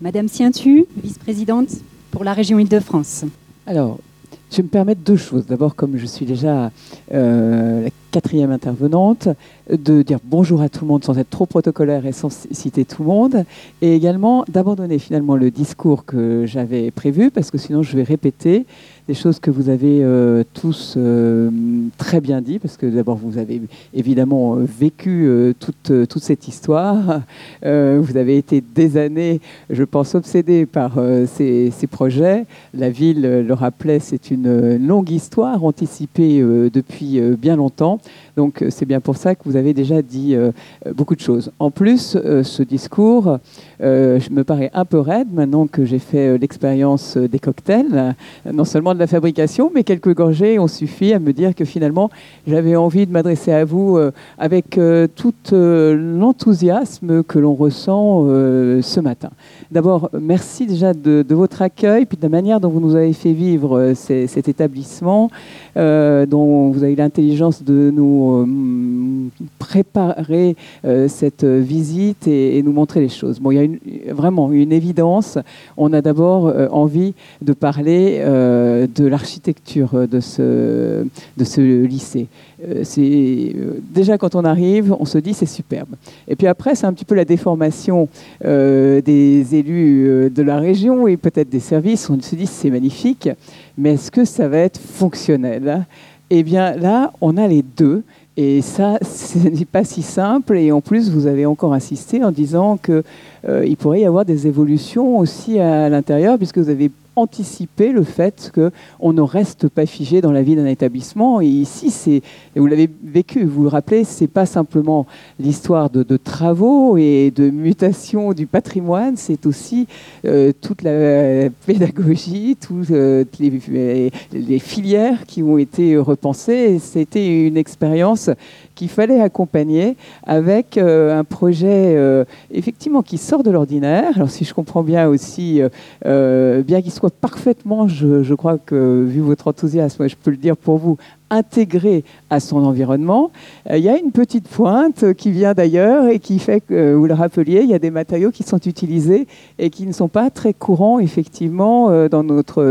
Madame Sientu, vice-présidente pour la région Île-de-France. Alors, je vais me permettre deux choses. D'abord, comme je suis déjà euh, la quatrième intervenante, de dire bonjour à tout le monde sans être trop protocolaire et sans citer tout le monde, et également d'abandonner finalement le discours que j'avais prévu, parce que sinon je vais répéter des choses que vous avez euh, tous euh, très bien dit, parce que d'abord vous avez évidemment euh, vécu toute, cette histoire. vous avez été des années, je pense, obsédés par ces, projets. La ville le rappelait, c'est une longue histoire anticipée depuis bien longtemps. Donc c'est bien pour ça que vous avez déjà dit beaucoup de choses. En plus, ce discours me paraît un peu raide maintenant que j'ai fait l'expérience des cocktails, non seulement de la fabrication, mais quelques gorgées ont suffi à me dire que finalement, j'avais envie de m'adresser à vous euh, avec euh, tout euh, l'enthousiasme que l'on ressent ce matin. D'abord, merci déjà de, votre accueil, puis de la manière dont vous nous avez fait vivre cet établissement, dont vous avez l'intelligence de nous préparer cette visite et, nous montrer les choses. Bon, il y a vraiment une évidence. On a d'abord envie de parler de l'architecture de ce, de ce lycée. Euh, c'est euh, déjà quand on arrive, on se dit c'est superbe. Et puis après, c'est un petit peu la déformation euh, des élus de la région et peut-être des services. On se dit c'est magnifique, mais est-ce que ça va être fonctionnel Eh bien là, on a les deux. Et ça, ce n'est pas si simple. Et en plus, vous avez encore insisté en disant qu'il pourrait y avoir des évolutions aussi à l'intérieur, puisque vous avez anticiper le fait qu'on ne reste pas figé dans la vie d'un établissement. Et ici, c'est, vous l'avez vécu, vous vous rappelez, c'est pas simplement l'histoire de, travaux et de mutation du patrimoine, c'est aussi euh, toute la pédagogie, toutes euh, les, filières qui ont été repensées. C'était une expérience qu'il fallait accompagner avec euh, un projet euh, effectivement qui sort de l'ordinaire. Alors si je comprends bien aussi, euh, bien qu'il soit parfaitement, je, crois que vu votre enthousiasme, je peux le dire pour vous, intégré à son environnement. Il y a une petite pointe qui vient d'ailleurs et qui fait que, vous le rappeliez, il y a des matériaux qui sont utilisés et qui ne sont pas très courants effectivement dans notre,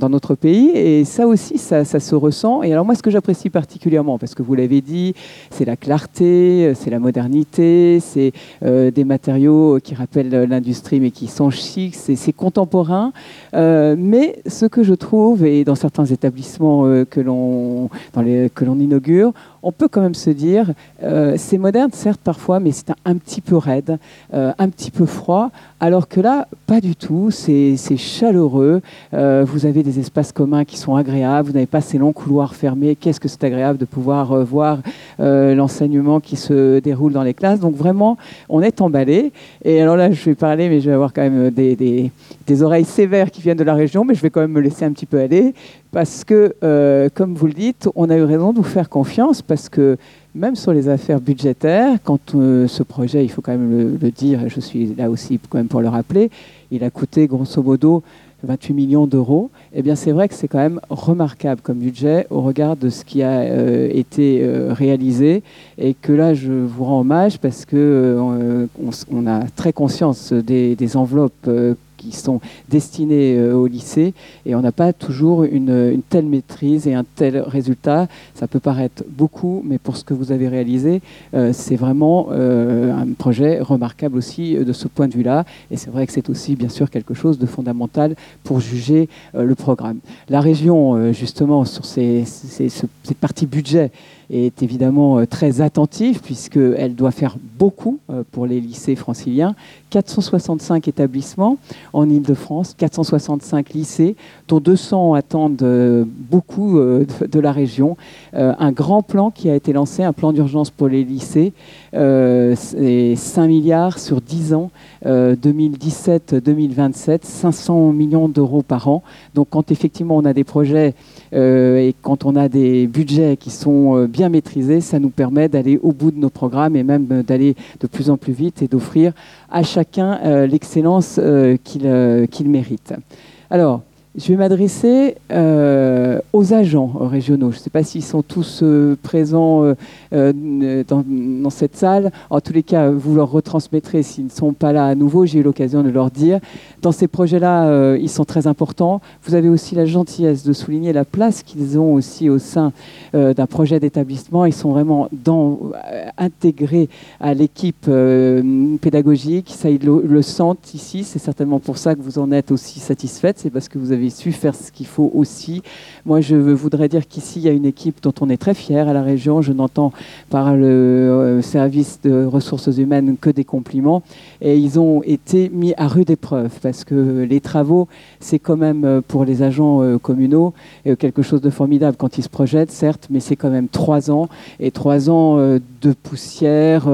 dans notre pays. Et ça aussi, ça, se ressent. Et alors moi, ce que j'apprécie particulièrement, parce que vous l'avez dit, c'est la clarté, c'est la modernité, c'est des matériaux qui rappellent l'industrie mais qui sont chics, c'est contemporain. mais ce que je trouve, et dans certains établissements, euh, que l'on inaugure, on peut quand même se dire, euh, c'est moderne certes parfois, mais c'est un, petit peu raide, euh, un petit peu froid, alors que là, pas du tout, c'est chaleureux, vous avez des espaces communs qui sont agréables, vous n'avez pas ces longs couloirs fermés, qu'est-ce que c'est agréable de pouvoir voir l'enseignement qui se déroule dans les classes, donc vraiment, on est emballé, et alors là, je vais parler, mais je vais avoir quand même des, des, des oreilles sévères qui viennent de la région, mais je vais quand même me laisser un petit peu aller, parce que, euh, comme vous le dites, on a eu raison de vous faire confiance, parce que même sur les affaires budgétaires, quand euh, ce projet, il faut quand même le, dire, et je suis là aussi quand même pour le rappeler, il a coûté grosso modo 28 millions d'euros, eh bien c'est vrai que c'est quand même remarquable comme budget au regard de ce qui a euh, été réalisé. Et que là je vous rends hommage parce que on, a très conscience des, des enveloppes qui sont destinés euh, au lycée et on n'a pas toujours une, telle maîtrise et un tel résultat. Ça peut paraître beaucoup, mais pour ce que vous avez réalisé, euh, c'est vraiment euh, un projet remarquable aussi de ce point de vue-là. Et c'est vrai que c'est aussi bien sûr quelque chose de fondamental pour juger le programme. La région, justement, sur ces, cette partie budget, est évidemment très attentive puisqu'elle doit faire beaucoup pour les lycées franciliens. 465 établissements en Ile-de-France, 465 lycées, dont 200 attendent euh, beaucoup euh, de, la région. Euh, un grand plan qui a été lancé, un plan d'urgence pour les lycées, c'est 5 milliards sur 10 ans, 2017-2027, 500 millions d'euros par an. Donc quand effectivement on a des projets et quand on a des budgets qui sont bien maîtrisés, ça nous permet d'aller au bout de nos programmes et même d'aller de plus en plus vite et d'offrir à chacun l'excellence qu'il qu'il mérite. Alors, je vais m'adresser euh, aux agents régionaux. Je ne sais pas s'ils sont tous euh, présents euh, dans, cette salle. En tous les cas, vous leur retransmettrez s'ils ne sont pas là à nouveau. J'ai eu l'occasion de leur dire. Dans ces projets-là, ils sont très importants. Vous avez aussi la gentillesse de souligner la place qu'ils ont aussi au sein d'un projet d'établissement. Ils sont vraiment intégrés à l'équipe pédagogique. Ça, ils le, le sentent ici. C'est certainement pour ça que vous en êtes aussi satisfaite. C'est parce que vous avez su faire ce qu'il faut aussi. Moi, je voudrais dire qu'ici, il y a une équipe dont on est très fier à la région. Je n'entends par le euh, service de ressources humaines que des compliments. Et ils ont été mis à rude épreuve parce que les travaux, c'est quand même euh, pour les agents euh, communaux quelque chose de formidable quand ils se projettent, certes, mais c'est quand même trois ans. Et trois ans de poussière,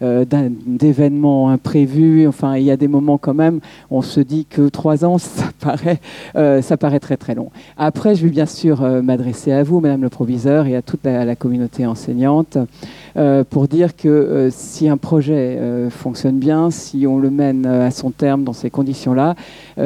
d'événements imprévus. Enfin, il y a des moments quand même, on se dit que trois ans, ça paraît euh, ça paraît très très long. Après, je vais bien sûr euh, m'adresser à vous, Madame le Proviseur, et à toute la, communauté enseignante, euh, pour dire que si un projet fonctionne bien, si on le mène à son terme dans ces conditions-là,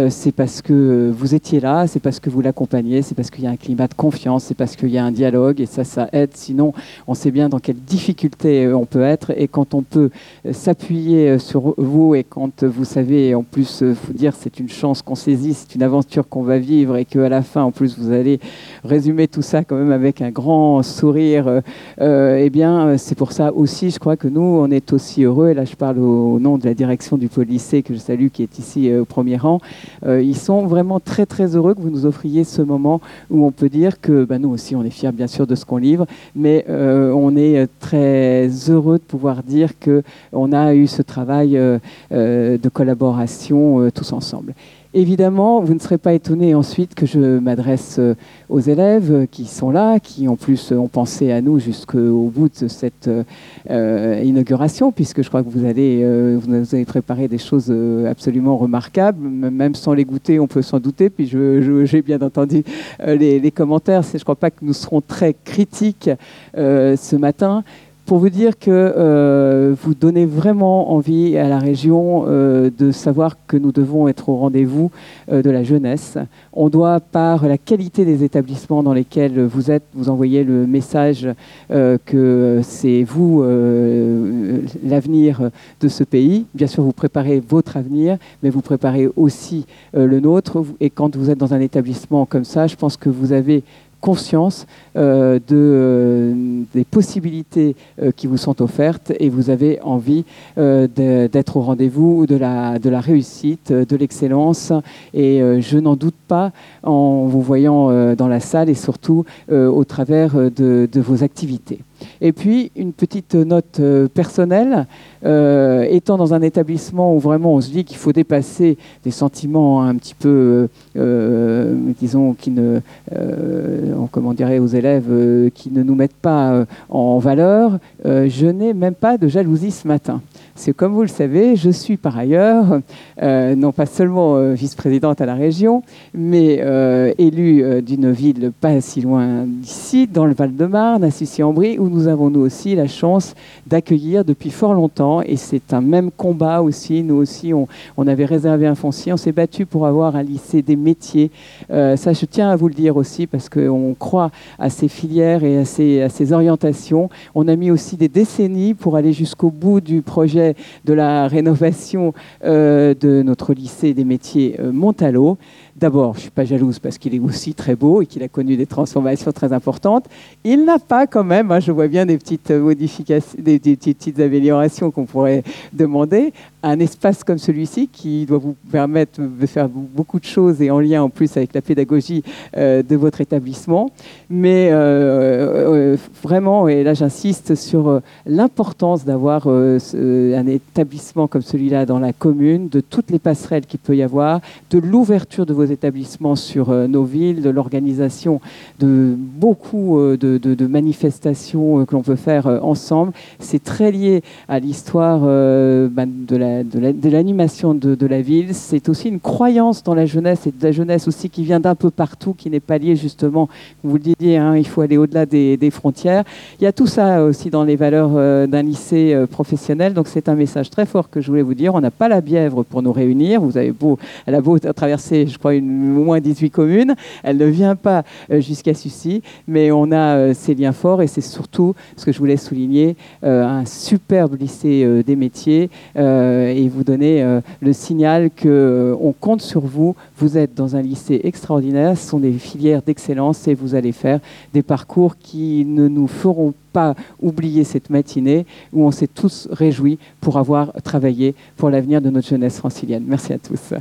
c'est parce que vous étiez là, c'est parce que vous l'accompagnez, c'est parce qu'il y a un climat de confiance, c'est parce qu'il y a un dialogue, et ça, ça aide. Sinon, on sait bien dans quelles difficultés on peut être, et quand on peut s'appuyer sur vous, et quand vous savez, en plus, vous dire c'est une chance qu'on saisit, c'est une qu'on va vivre et qu'à la fin, en plus, vous allez résumer tout ça quand même avec un grand sourire, euh, euh, eh bien, c'est pour ça aussi, je crois que nous, on est aussi heureux, et là, je parle au, nom de la direction du lycée que je salue, qui est ici euh, au premier rang, ils sont vraiment très, très heureux que vous nous offriez ce moment où on peut dire que bah, nous aussi, on est fiers, bien sûr, de ce qu'on livre, mais on est très heureux de pouvoir dire qu'on a eu ce travail de collaboration tous ensemble. Évidemment, vous ne serez pas étonné ensuite que je m'adresse euh, aux élèves qui sont là, qui en plus ont pensé à nous jusqu'au bout de cette euh, inauguration, puisque je crois que vous, allez, euh, vous avez préparé des choses absolument remarquables, même sans les goûter, on peut s'en douter. Puis j'ai bien entendu les, les, commentaires. Je ne crois pas que nous serons très critiques ce matin pour vous dire que euh, vous donnez vraiment envie à la région euh, de savoir que nous devons être au rendez-vous euh, de la jeunesse. On doit, par la qualité des établissements dans lesquels vous êtes, vous envoyer le message que c'est vous l'avenir de ce pays. Bien sûr, vous préparez votre avenir, mais vous préparez aussi le nôtre. Et quand vous êtes dans un établissement comme ça, je pense que vous avez conscience euh, euh, des possibilités euh, qui vous sont offertes et vous avez envie d'être au rendez-vous de la, de la réussite, de l'excellence. Et je n'en doute pas en vous voyant dans la salle et surtout au travers de vos activités. Et puis, une petite note euh, personnelle, euh, étant dans un établissement où vraiment on se dit qu'il faut dépasser des sentiments un petit peu, euh, disons, qui ne, aux élèves, qui ne nous mettent pas en valeur, je n'ai même pas de jalousie ce matin. C'est comme vous le savez, je suis par ailleurs euh, non pas seulement euh, vice-présidente à la région, mais euh, élue d'une ville pas si loin d'ici, dans le Val-de-Marne, à Sucy-en-Brie, où nous avons nous aussi la chance d'accueillir depuis fort longtemps. Et c'est un même combat aussi. Nous aussi, on, avait réservé un foncier, on s'est battu pour avoir un lycée des métiers. ça, je tiens à vous le dire aussi, parce qu'on croit à ces filières et à à ces orientations. On a mis aussi des décennies pour aller jusqu'au bout du projet de la rénovation euh, de notre lycée des métiers euh, Montalo. D'abord, je ne suis pas jalouse parce qu'il est aussi très beau et qu'il a connu des transformations très importantes. Il n'a pas quand même, hein, je vois bien des petites modifications, des, petites améliorations qu'on pourrait demander, un espace comme celui-ci qui doit vous permettre de faire beaucoup de choses et en lien en plus avec la pédagogie euh, de votre établissement. Mais euh, euh, vraiment, et là j'insiste sur l'importance d'avoir un établissement comme celui-là dans la commune, de toutes les passerelles qu'il peut y avoir, de l'ouverture de établissements sur nos villes, de l'organisation de beaucoup de, manifestations que l'on peut faire ensemble. C'est très lié à l'histoire bah, de la de l'animation de, de, la ville. C'est aussi une croyance dans la jeunesse et de la jeunesse aussi qui vient d'un peu partout, qui n'est pas liée justement, vous le disiez, hein, il faut aller au-delà des, des, frontières. Il y a tout ça aussi dans les valeurs d'un lycée professionnel. Donc c'est un message très fort que je voulais vous dire. On n'a pas la Bièvre pour nous réunir. Vous avez beau, elle a beau traverser, je crois, une, moins 18 communes. Elle ne vient pas jusqu'à Sucy, mais on a ces liens forts et c'est surtout ce que je voulais souligner, un superbe lycée des métiers euh, et vous donner euh, le signal qu'on euh, compte sur vous. Vous êtes dans un lycée extraordinaire, ce sont des filières d'excellence et vous allez faire des parcours qui ne nous feront pas oublier cette matinée où on s'est tous réjouis pour avoir travaillé pour l'avenir de notre jeunesse francilienne. Merci à tous.